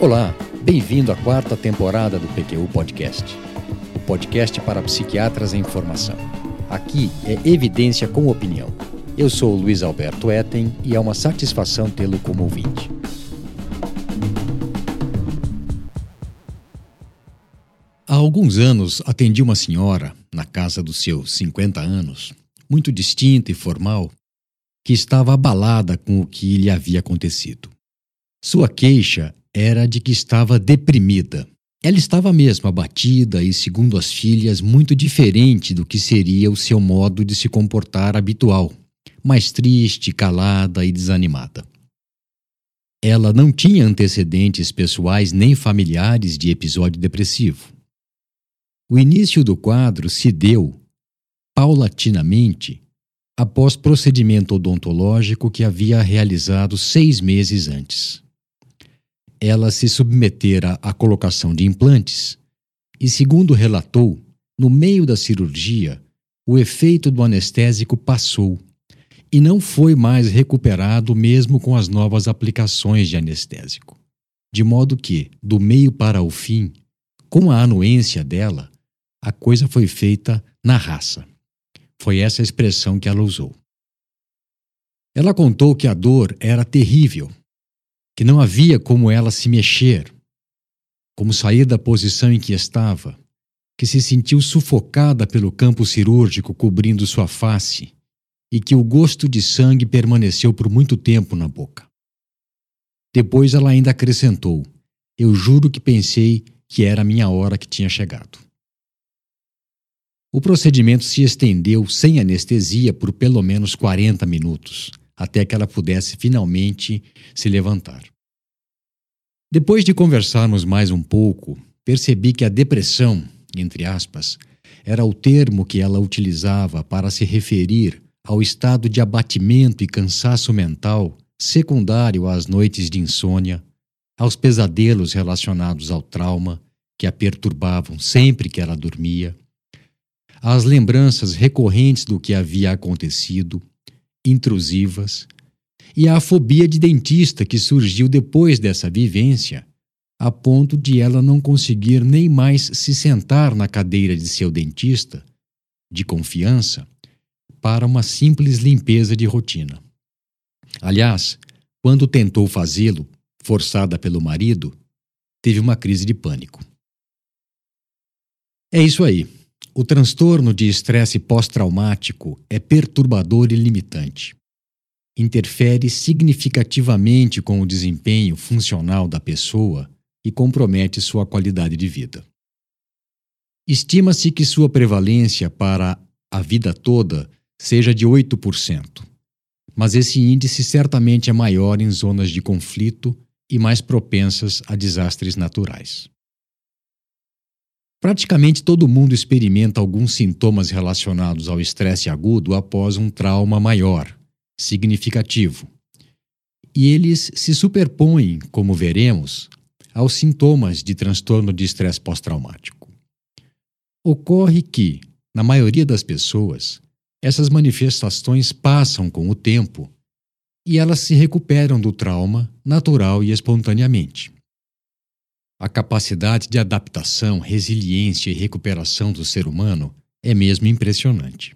Olá, bem-vindo à quarta temporada do PQU Podcast, o podcast para psiquiatras em formação. Aqui é evidência com opinião. Eu sou Luiz Alberto Etten e é uma satisfação tê-lo como ouvinte. Há alguns anos atendi uma senhora, na casa dos seus 50 anos, muito distinta e formal, que estava abalada com o que lhe havia acontecido. Sua queixa era de que estava deprimida. Ela estava mesmo abatida e, segundo as filhas, muito diferente do que seria o seu modo de se comportar habitual, mais triste, calada e desanimada. Ela não tinha antecedentes pessoais nem familiares de episódio depressivo. O início do quadro se deu, paulatinamente, após procedimento odontológico que havia realizado seis meses antes ela se submetera à colocação de implantes e, segundo relatou, no meio da cirurgia, o efeito do anestésico passou e não foi mais recuperado mesmo com as novas aplicações de anestésico. De modo que, do meio para o fim, com a anuência dela, a coisa foi feita na raça. Foi essa a expressão que ela usou. Ela contou que a dor era terrível que não havia como ela se mexer, como sair da posição em que estava, que se sentiu sufocada pelo campo cirúrgico cobrindo sua face e que o gosto de sangue permaneceu por muito tempo na boca. Depois ela ainda acrescentou: Eu juro que pensei que era a minha hora que tinha chegado. O procedimento se estendeu sem anestesia por pelo menos 40 minutos, até que ela pudesse finalmente se levantar. Depois de conversarmos mais um pouco, percebi que a depressão, entre aspas, era o termo que ela utilizava para se referir ao estado de abatimento e cansaço mental secundário às noites de insônia, aos pesadelos relacionados ao trauma que a perturbavam sempre que ela dormia, às lembranças recorrentes do que havia acontecido, intrusivas, e à fobia de dentista que surgiu depois dessa vivência, a ponto de ela não conseguir nem mais se sentar na cadeira de seu dentista, de confiança, para uma simples limpeza de rotina. Aliás, quando tentou fazê-lo, forçada pelo marido, teve uma crise de pânico. É isso aí. O transtorno de estresse pós-traumático é perturbador e limitante interfere significativamente com o desempenho funcional da pessoa e compromete sua qualidade de vida. Estima-se que sua prevalência para a vida toda seja de 8%, mas esse índice certamente é maior em zonas de conflito e mais propensas a desastres naturais. Praticamente todo mundo experimenta alguns sintomas relacionados ao estresse agudo após um trauma maior, significativo. E eles se superpõem, como veremos, aos sintomas de transtorno de estresse pós-traumático. Ocorre que, na maioria das pessoas, essas manifestações passam com o tempo e elas se recuperam do trauma natural e espontaneamente. A capacidade de adaptação, resiliência e recuperação do ser humano é mesmo impressionante.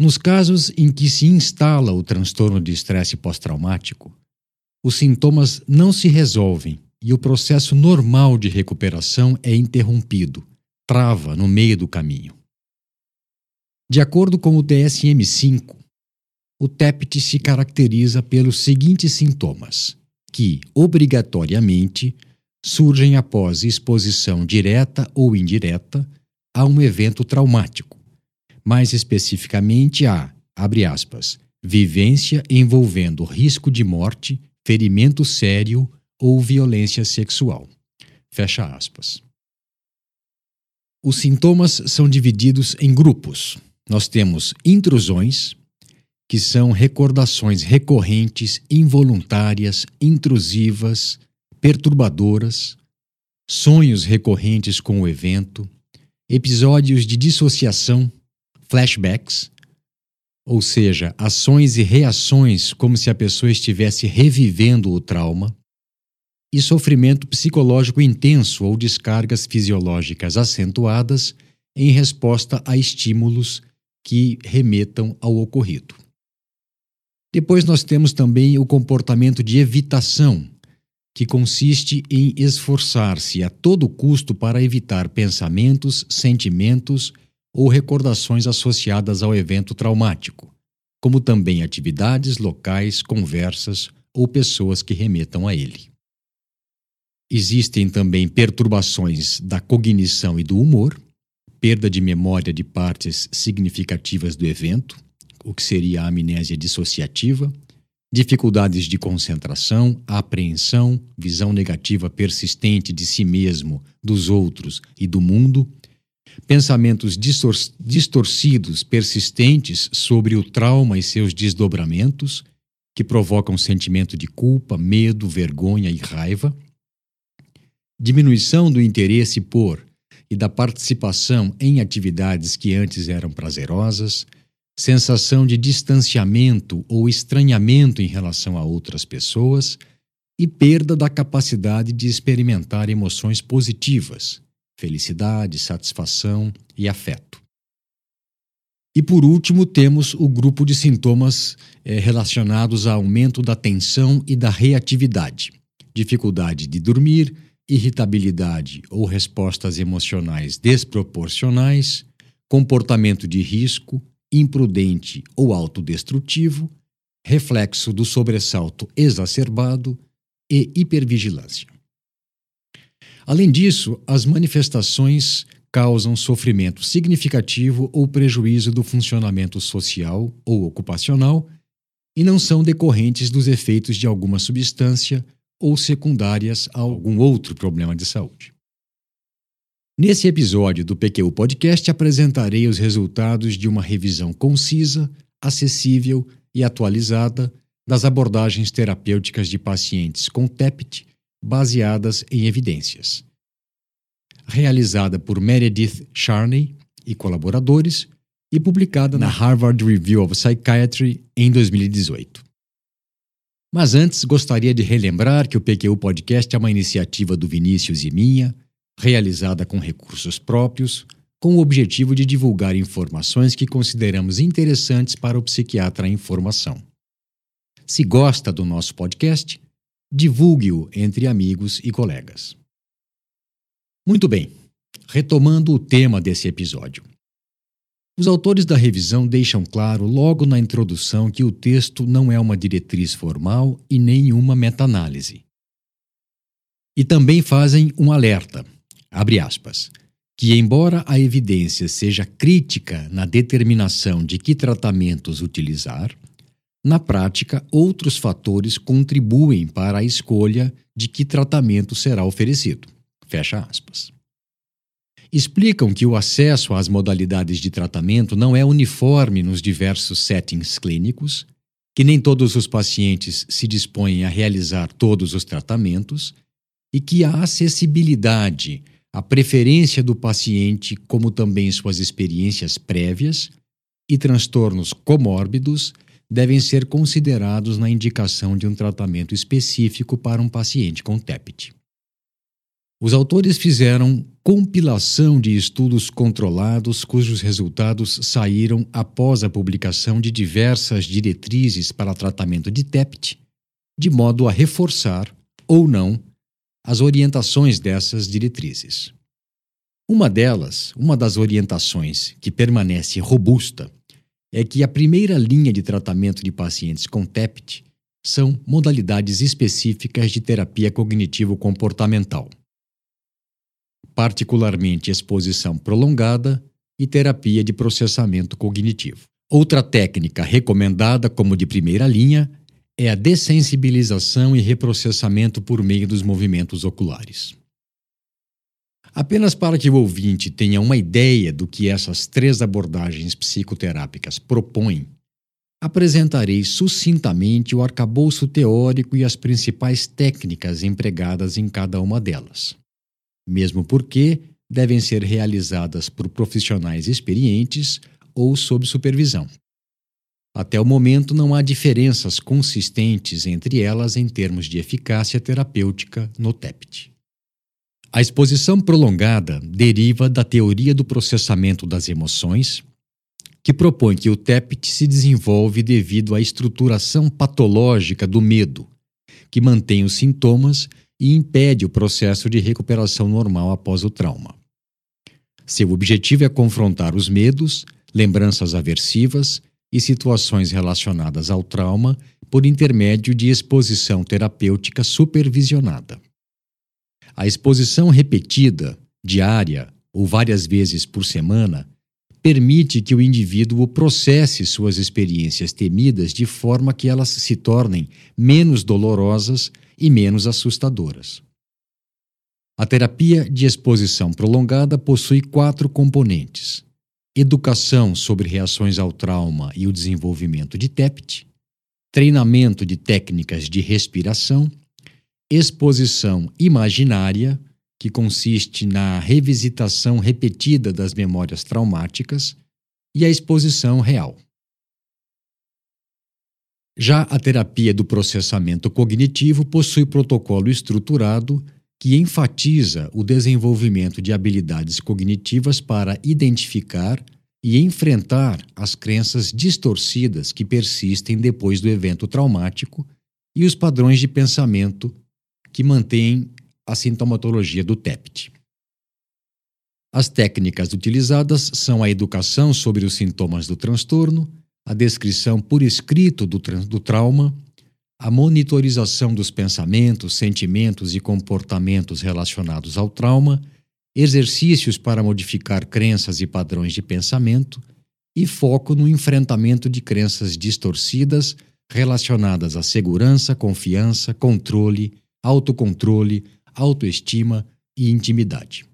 Nos casos em que se instala o transtorno de estresse pós-traumático, os sintomas não se resolvem e o processo normal de recuperação é interrompido, trava no meio do caminho. De acordo com o DSM-5, o TEPT se caracteriza pelos seguintes sintomas, que, obrigatoriamente, surgem após exposição direta ou indireta a um evento traumático mais especificamente a, abre aspas, vivência envolvendo risco de morte, ferimento sério ou violência sexual. Fecha aspas. Os sintomas são divididos em grupos. Nós temos intrusões, que são recordações recorrentes, involuntárias, intrusivas, perturbadoras, sonhos recorrentes com o evento, episódios de dissociação flashbacks, ou seja, ações e reações como se a pessoa estivesse revivendo o trauma, e sofrimento psicológico intenso ou descargas fisiológicas acentuadas em resposta a estímulos que remetam ao ocorrido. Depois nós temos também o comportamento de evitação, que consiste em esforçar-se a todo custo para evitar pensamentos, sentimentos ou recordações associadas ao evento traumático, como também atividades, locais, conversas ou pessoas que remetam a ele. Existem também perturbações da cognição e do humor, perda de memória de partes significativas do evento, o que seria a amnésia dissociativa, dificuldades de concentração, apreensão, visão negativa persistente de si mesmo, dos outros e do mundo, pensamentos distor distorcidos persistentes sobre o trauma e seus desdobramentos, que provocam sentimento de culpa, medo, vergonha e raiva diminuição do interesse por e da participação em atividades que antes eram prazerosas, sensação de distanciamento ou estranhamento em relação a outras pessoas e perda da capacidade de experimentar emoções positivas, felicidade, satisfação e afeto. E por último, temos o grupo de sintomas eh, relacionados a aumento da tensão e da reatividade, dificuldade de dormir, irritabilidade ou respostas emocionais desproporcionais, comportamento de risco, imprudente ou autodestrutivo, reflexo do sobressalto exacerbado e hipervigilância. Além disso, as manifestações causam sofrimento significativo ou prejuízo do funcionamento social ou ocupacional e não são decorrentes dos efeitos de alguma substância ou secundárias a algum outro problema de saúde. Nesse episódio do PQ Podcast apresentarei os resultados de uma revisão concisa, acessível e atualizada das abordagens terapêuticas de pacientes com TEPT baseadas em evidências. Realizada por Meredith Charney e colaboradores e publicada na Harvard Review of Psychiatry em 2018. Mas antes, gostaria de relembrar que o PQ Podcast é uma iniciativa do Vinícius e minha, realizada com recursos próprios, com o objetivo de divulgar informações que consideramos interessantes para o psiquiatra em formação. Se gosta do nosso podcast, divulgue-o entre amigos e colegas. Muito bem, retomando o tema desse episódio. Os autores da revisão deixam claro logo na introdução que o texto não é uma diretriz formal e nem uma meta-análise. E também fazem um alerta, abre aspas, que embora a evidência seja crítica na determinação de que tratamentos utilizar, na prática outros fatores contribuem para a escolha de que tratamento será oferecido. Fecha aspas explicam que o acesso às modalidades de tratamento não é uniforme nos diversos settings clínicos, que nem todos os pacientes se dispõem a realizar todos os tratamentos e que a acessibilidade, a preferência do paciente, como também suas experiências prévias e transtornos comórbidos devem ser considerados na indicação de um tratamento específico para um paciente com TEPT. Os autores fizeram compilação de estudos controlados cujos resultados saíram após a publicação de diversas diretrizes para tratamento de TEPT, de modo a reforçar, ou não, as orientações dessas diretrizes. Uma delas, uma das orientações que permanece robusta, é que a primeira linha de tratamento de pacientes com TEPT são modalidades específicas de terapia cognitivo-comportamental particularmente exposição prolongada e terapia de processamento cognitivo. Outra técnica recomendada como de primeira linha é a dessensibilização e reprocessamento por meio dos movimentos oculares. Apenas para que o ouvinte tenha uma ideia do que essas três abordagens psicoterápicas propõem, apresentarei sucintamente o arcabouço teórico e as principais técnicas empregadas em cada uma delas mesmo porque devem ser realizadas por profissionais experientes ou sob supervisão. Até o momento, não há diferenças consistentes entre elas em termos de eficácia terapêutica no TEPT. A exposição prolongada deriva da teoria do processamento das emoções, que propõe que o TEPT se desenvolve devido à estruturação patológica do medo, que mantém os sintomas e impede o processo de recuperação normal após o trauma. Seu objetivo é confrontar os medos, lembranças aversivas e situações relacionadas ao trauma por intermédio de exposição terapêutica supervisionada. A exposição repetida, diária ou várias vezes por semana, permite que o indivíduo processe suas experiências temidas de forma que elas se tornem menos dolorosas e menos assustadoras. A terapia de exposição prolongada possui quatro componentes: educação sobre reações ao trauma e o desenvolvimento de TEPT, treinamento de técnicas de respiração, exposição imaginária, que consiste na revisitação repetida das memórias traumáticas, e a exposição real. Já a terapia do processamento cognitivo possui protocolo estruturado que enfatiza o desenvolvimento de habilidades cognitivas para identificar e enfrentar as crenças distorcidas que persistem depois do evento traumático e os padrões de pensamento que mantêm a sintomatologia do TEPT. As técnicas utilizadas são a educação sobre os sintomas do transtorno, a descrição por escrito do, do trauma, a monitorização dos pensamentos, sentimentos e comportamentos relacionados ao trauma, exercícios para modificar crenças e padrões de pensamento e foco no enfrentamento de crenças distorcidas relacionadas à segurança, confiança, controle, autocontrole, autoestima e intimidade.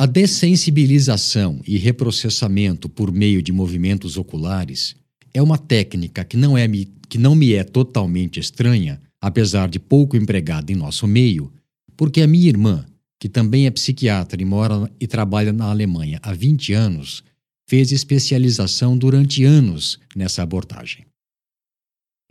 A dessensibilização e reprocessamento por meio de movimentos oculares é uma técnica que não, é, que não me é totalmente estranha, apesar de pouco empregada em nosso meio, porque a minha irmã, que também é psiquiatra e mora e trabalha na Alemanha há 20 anos, fez especialização durante anos nessa abordagem.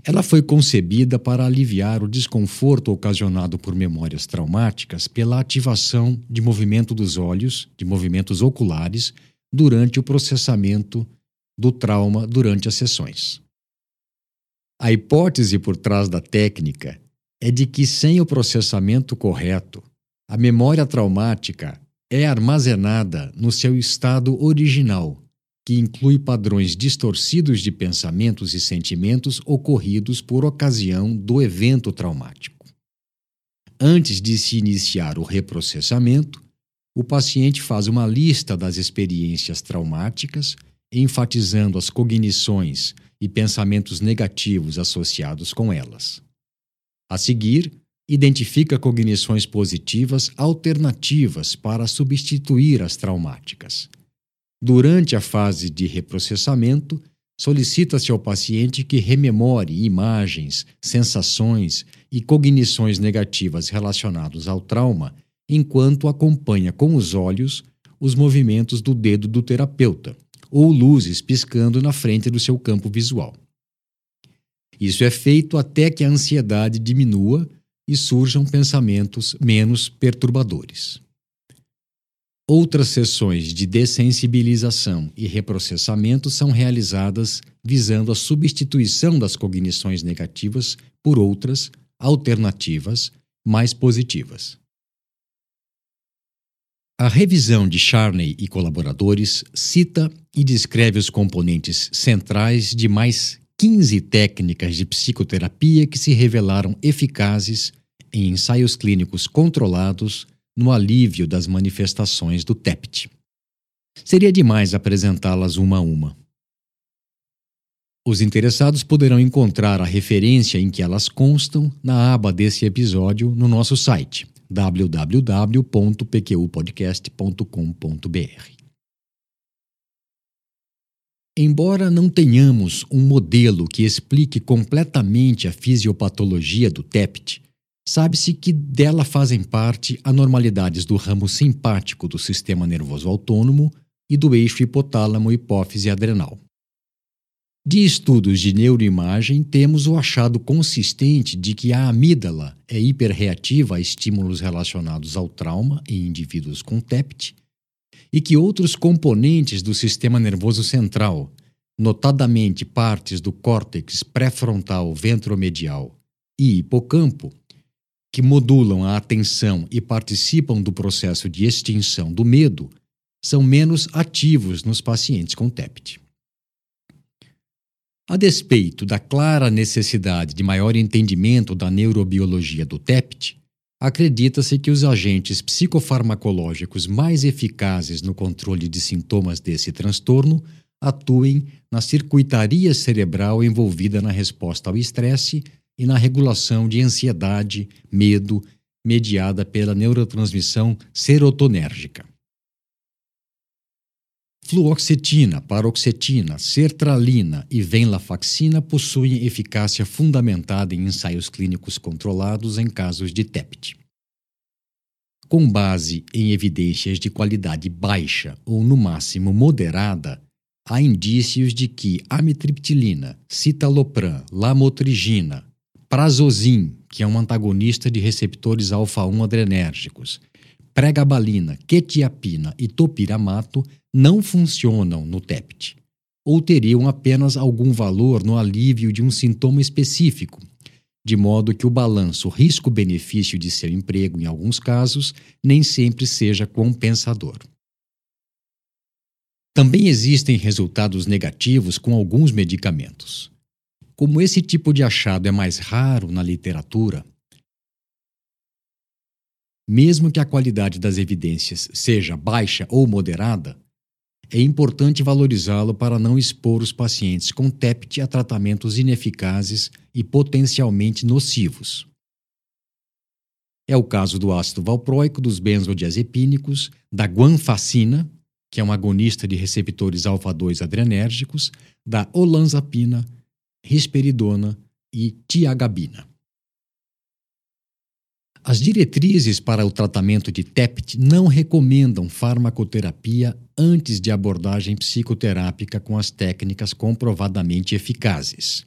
Ela foi concebida para aliviar o desconforto ocasionado por memórias traumáticas pela ativação de movimento dos olhos, de movimentos oculares, durante o processamento do trauma durante as sessões. A hipótese por trás da técnica é de que, sem o processamento correto, a memória traumática é armazenada no seu estado original que inclui padrões distorcidos de pensamentos e sentimentos ocorridos por ocasião do evento traumático. Antes de se iniciar o reprocessamento, o paciente faz uma lista das experiências traumáticas, enfatizando as cognições e pensamentos negativos associados com elas. A seguir, identifica cognições positivas alternativas para substituir as traumáticas Durante a fase de reprocessamento, solicita-se ao paciente que rememore imagens, sensações e cognições negativas relacionadas ao trauma, enquanto acompanha com os olhos os movimentos do dedo do terapeuta ou luzes piscando na frente do seu campo visual. Isso é feito até que a ansiedade diminua e surjam pensamentos menos perturbadores. Outras sessões de dessensibilização e reprocessamento são realizadas visando a substituição das cognições negativas por outras, alternativas, mais positivas. A revisão de Charney e colaboradores cita e descreve os componentes centrais de mais 15 técnicas de psicoterapia que se revelaram eficazes em ensaios clínicos controlados no alívio das manifestações do TEPT. Seria demais apresentá-las uma a uma. Os interessados poderão encontrar a referência em que elas constam na aba desse episódio no nosso site www.pqpodcast.com.br. Embora não tenhamos um modelo que explique completamente a fisiopatologia do TEPT, Sabe-se que dela fazem parte anormalidades do ramo simpático do sistema nervoso autônomo e do eixo hipotálamo-hipófise adrenal. De estudos de neuroimagem, temos o achado consistente de que a amígdala é hiperreativa a estímulos relacionados ao trauma em indivíduos com TEPT e que outros componentes do sistema nervoso central, notadamente partes do córtex pré-frontal ventromedial e hipocampo, que modulam a atenção e participam do processo de extinção do medo, são menos ativos nos pacientes com TEPT. A despeito da clara necessidade de maior entendimento da neurobiologia do TEPT, acredita-se que os agentes psicofarmacológicos mais eficazes no controle de sintomas desse transtorno atuem na circuitaria cerebral envolvida na resposta ao estresse e na regulação de ansiedade, medo, mediada pela neurotransmissão serotonérgica. Fluoxetina, paroxetina, sertralina e venlafaxina possuem eficácia fundamentada em ensaios clínicos controlados em casos de TEPT. Com base em evidências de qualidade baixa ou, no máximo, moderada, há indícios de que amitriptilina, citalopram, lamotrigina, prazosine, que é um antagonista de receptores alfa-1 adrenérgicos, pregabalina, quetiapina e topiramato não funcionam no TEPT, ou teriam apenas algum valor no alívio de um sintoma específico, de modo que o balanço risco-benefício de seu emprego, em alguns casos, nem sempre seja compensador. Também existem resultados negativos com alguns medicamentos. Como esse tipo de achado é mais raro na literatura, mesmo que a qualidade das evidências seja baixa ou moderada, é importante valorizá-lo para não expor os pacientes com TEPT a tratamentos ineficazes e potencialmente nocivos. É o caso do ácido valproico, dos benzodiazepínicos, da guanfacina, que é um agonista de receptores alfa-2 adrenérgicos, da olanzapina, risperidona e tiagabina. As diretrizes para o tratamento de TEPT não recomendam farmacoterapia antes de abordagem psicoterápica com as técnicas comprovadamente eficazes.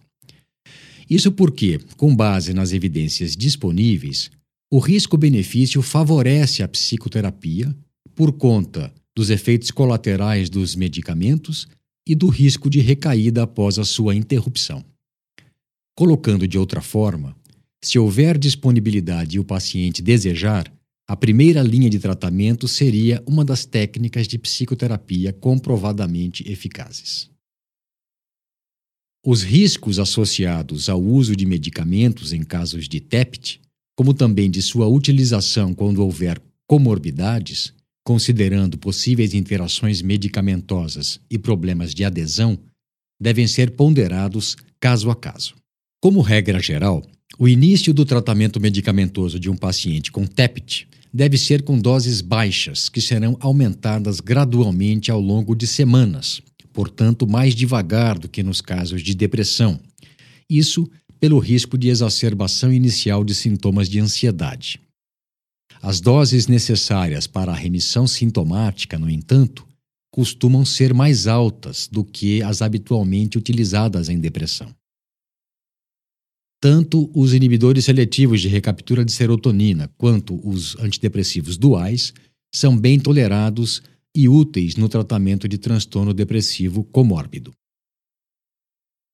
Isso porque, com base nas evidências disponíveis, o risco-benefício favorece a psicoterapia por conta dos efeitos colaterais dos medicamentos e do risco de recaída após a sua interrupção. Colocando de outra forma, se houver disponibilidade e o paciente desejar, a primeira linha de tratamento seria uma das técnicas de psicoterapia comprovadamente eficazes. Os riscos associados ao uso de medicamentos em casos de TEPT, como também de sua utilização quando houver comorbidades, considerando possíveis interações medicamentosas e problemas de adesão, devem ser ponderados caso a caso. Como regra geral, o início do tratamento medicamentoso de um paciente com TEPT deve ser com doses baixas, que serão aumentadas gradualmente ao longo de semanas, portanto, mais devagar do que nos casos de depressão. Isso pelo risco de exacerbação inicial de sintomas de ansiedade. As doses necessárias para a remissão sintomática, no entanto, costumam ser mais altas do que as habitualmente utilizadas em depressão. Tanto os inibidores seletivos de recaptura de serotonina quanto os antidepressivos duais são bem tolerados e úteis no tratamento de transtorno depressivo comórbido.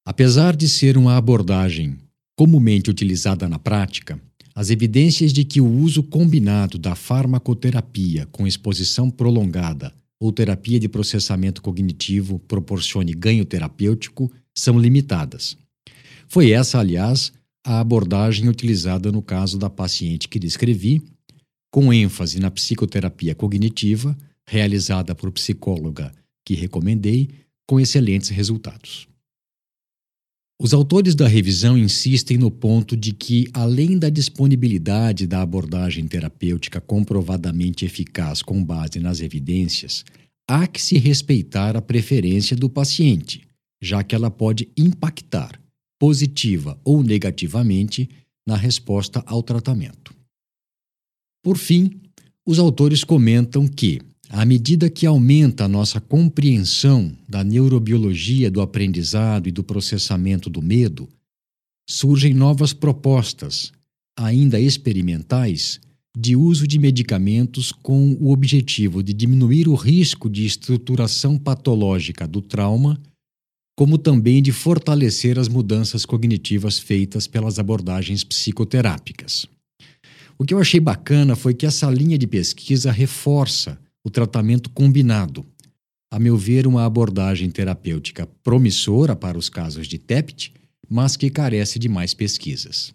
Apesar de ser uma abordagem comumente utilizada na prática, as evidências de que o uso combinado da farmacoterapia com exposição prolongada ou terapia de processamento cognitivo proporcione ganho terapêutico são limitadas. Foi essa, aliás, a abordagem utilizada no caso da paciente que descrevi, com ênfase na psicoterapia cognitiva, realizada por psicóloga que recomendei, com excelentes resultados. Os autores da revisão insistem no ponto de que, além da disponibilidade da abordagem terapêutica comprovadamente eficaz com base nas evidências, há que se respeitar a preferência do paciente, já que ela pode impactar positiva ou negativamente na resposta ao tratamento. Por fim, os autores comentam que, À medida que aumenta a nossa compreensão da neurobiologia do aprendizado e do processamento do medo, surgem novas propostas, ainda experimentais, de uso de medicamentos com o objetivo de diminuir o risco de estruturação patológica do trauma, como também de fortalecer as mudanças cognitivas feitas pelas abordagens psicoterápicas. O que eu achei bacana foi que essa linha de pesquisa reforça o tratamento combinado. A meu ver, uma abordagem terapêutica promissora para os casos de TEPT, mas que carece de mais pesquisas.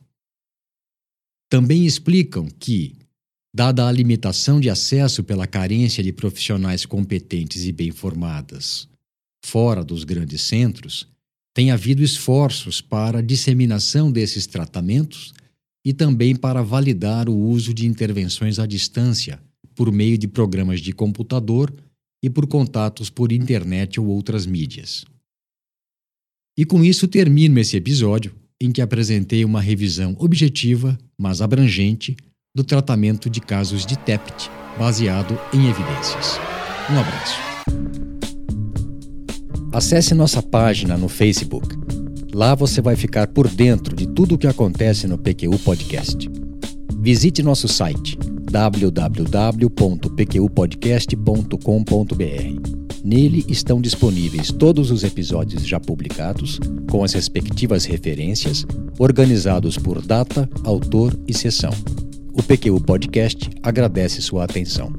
Também explicam que, dada a limitação de acesso pela carência de profissionais competentes e bem formadas fora dos grandes centros, tem havido esforços para a disseminação desses tratamentos e também para validar o uso de intervenções à distância por meio de programas de computador e por contatos por internet ou outras mídias. E com isso termino esse episódio em que apresentei uma revisão objetiva, mas abrangente, do tratamento de casos de TEPT, baseado em evidências. Um abraço. Acesse nossa página no Facebook. Lá você vai ficar por dentro de tudo o que acontece no PQU Podcast. Visite nosso site www.pqpodcast.com.br. Nele estão disponíveis todos os episódios já publicados, com as respectivas referências, organizados por data, autor e sessão. O PQU Podcast agradece sua atenção.